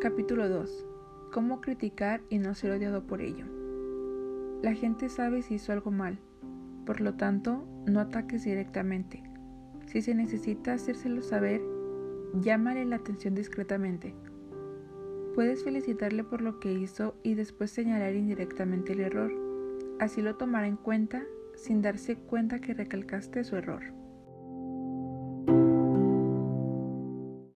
Capítulo 2. Cómo criticar y no ser odiado por ello. La gente sabe si hizo algo mal, por lo tanto, no ataques directamente. Si se necesita hacérselo saber, llámale la atención discretamente. Puedes felicitarle por lo que hizo y después señalar indirectamente el error. Así lo tomará en cuenta sin darse cuenta que recalcaste su error.